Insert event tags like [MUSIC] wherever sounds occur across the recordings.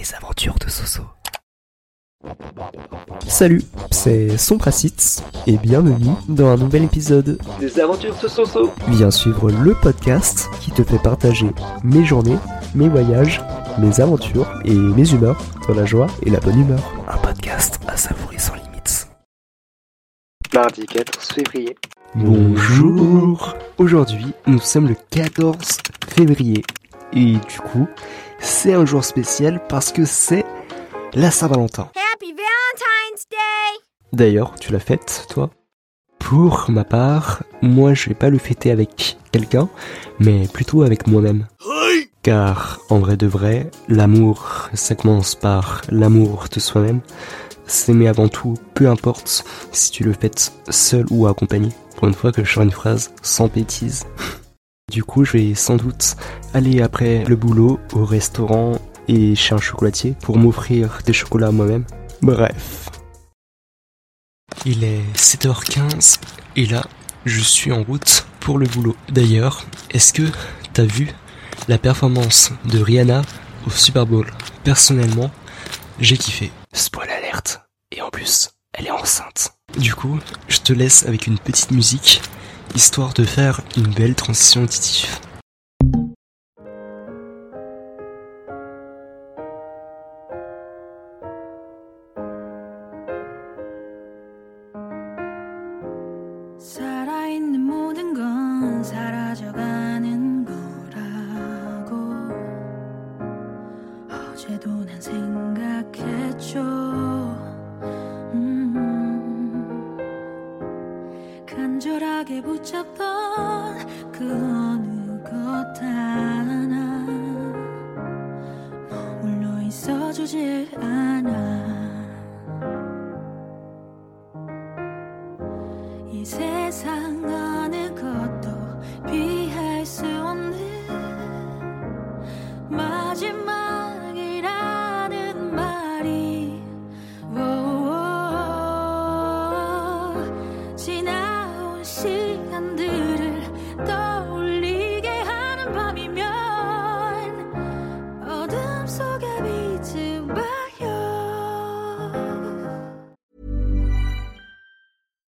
Les aventures de Soso. Salut, c'est Sompracite et bienvenue dans un nouvel épisode des aventures de Soso. Viens suivre le podcast qui te fait partager mes journées, mes voyages, mes aventures et mes humeurs dans la joie et la bonne humeur. Un podcast à savourer sans limites. Mardi 14 février. Bonjour Aujourd'hui, nous sommes le 14 février et du coup, c'est un jour spécial parce que c'est la Saint-Valentin. Happy Valentine's Day D'ailleurs, tu l'as faite, toi? Pour ma part, moi je vais pas le fêter avec quelqu'un, mais plutôt avec moi-même. Car, en vrai de vrai, l'amour, ça commence par l'amour de soi-même. S'aimer avant tout, peu importe si tu le fêtes seul ou accompagné. Pour une fois que je sors une phrase sans bêtise. [LAUGHS] Du coup, je vais sans doute aller après le boulot au restaurant et chez un chocolatier pour m'offrir des chocolats moi-même. Bref. Il est 7h15 et là, je suis en route pour le boulot. D'ailleurs, est-ce que t'as vu la performance de Rihanna au Super Bowl? Personnellement, j'ai kiffé. Spoil alerte. Et en plus, elle est enceinte. Du coup, je te laisse avec une petite musique, histoire de faire une belle transition auditive. 간절하게 붙잡던 그 어느 것 하나 머물러 있어주질 않아. 이 세상 어느 것도 피할 수 없는 마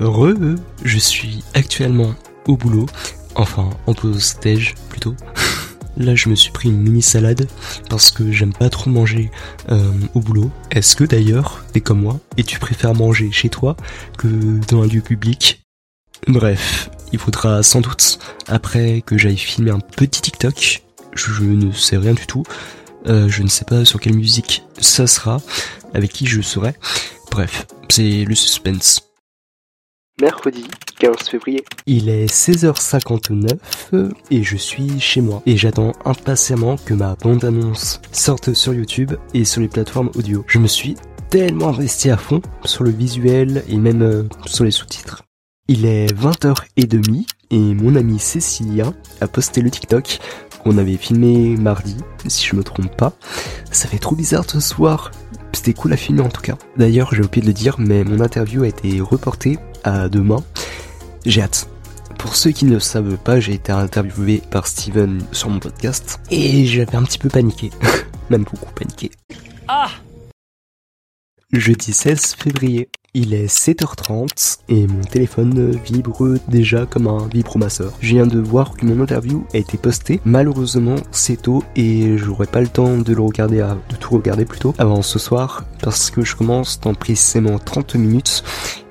Re, je suis actuellement au boulot, enfin en pause stage plutôt. [LAUGHS] Là, je me suis pris une mini salade parce que j'aime pas trop manger euh, au boulot. Est-ce que d'ailleurs, t'es comme moi et tu préfères manger chez toi que dans un lieu public? Bref, il faudra sans doute après que j'aille filmer un petit TikTok. Je ne sais rien du tout. Euh, je ne sais pas sur quelle musique ça sera, avec qui je serai. Bref, c'est le suspense. Mercredi 15 février. Il est 16h59 et je suis chez moi et j'attends impatiemment que ma bande-annonce sorte sur YouTube et sur les plateformes audio. Je me suis tellement investi à fond sur le visuel et même euh, sur les sous-titres. Il est 20h30 et mon amie Cécilia a posté le TikTok qu'on avait filmé mardi, si je me trompe pas. Ça fait trop bizarre ce soir. C'était cool à filmer en tout cas. D'ailleurs, j'ai oublié de le dire, mais mon interview a été reportée à demain. J'ai hâte. Pour ceux qui ne le savent pas, j'ai été interviewé par Steven sur mon podcast et j'avais un petit peu paniqué. [LAUGHS] Même beaucoup paniqué. Ah Jeudi 16 février. Il est 7h30 et mon téléphone vibre déjà comme un vibromasseur. Je viens de voir que mon interview a été postée. Malheureusement, c'est tôt et j'aurai pas le temps de le regarder, de tout regarder plutôt avant ce soir parce que je commence dans précisément 30 minutes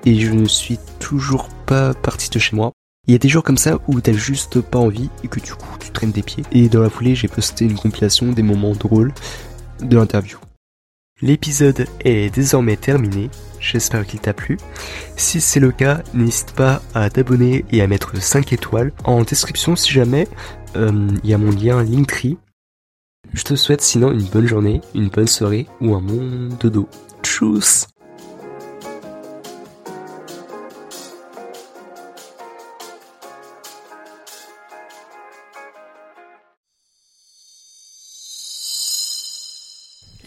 et je ne suis toujours pas parti de chez moi. Il y a des jours comme ça où t'as juste pas envie et que du coup tu traînes des pieds. Et dans la foulée, j'ai posté une compilation des moments drôles de l'interview. L'épisode est désormais terminé. J'espère qu'il t'a plu. Si c'est le cas, n'hésite pas à t'abonner et à mettre 5 étoiles. En description, si jamais, euh, il y a mon lien Linktree. Je te souhaite sinon une bonne journée, une bonne soirée ou un bon dodo. Tchuss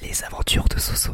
Les aventures de Soso.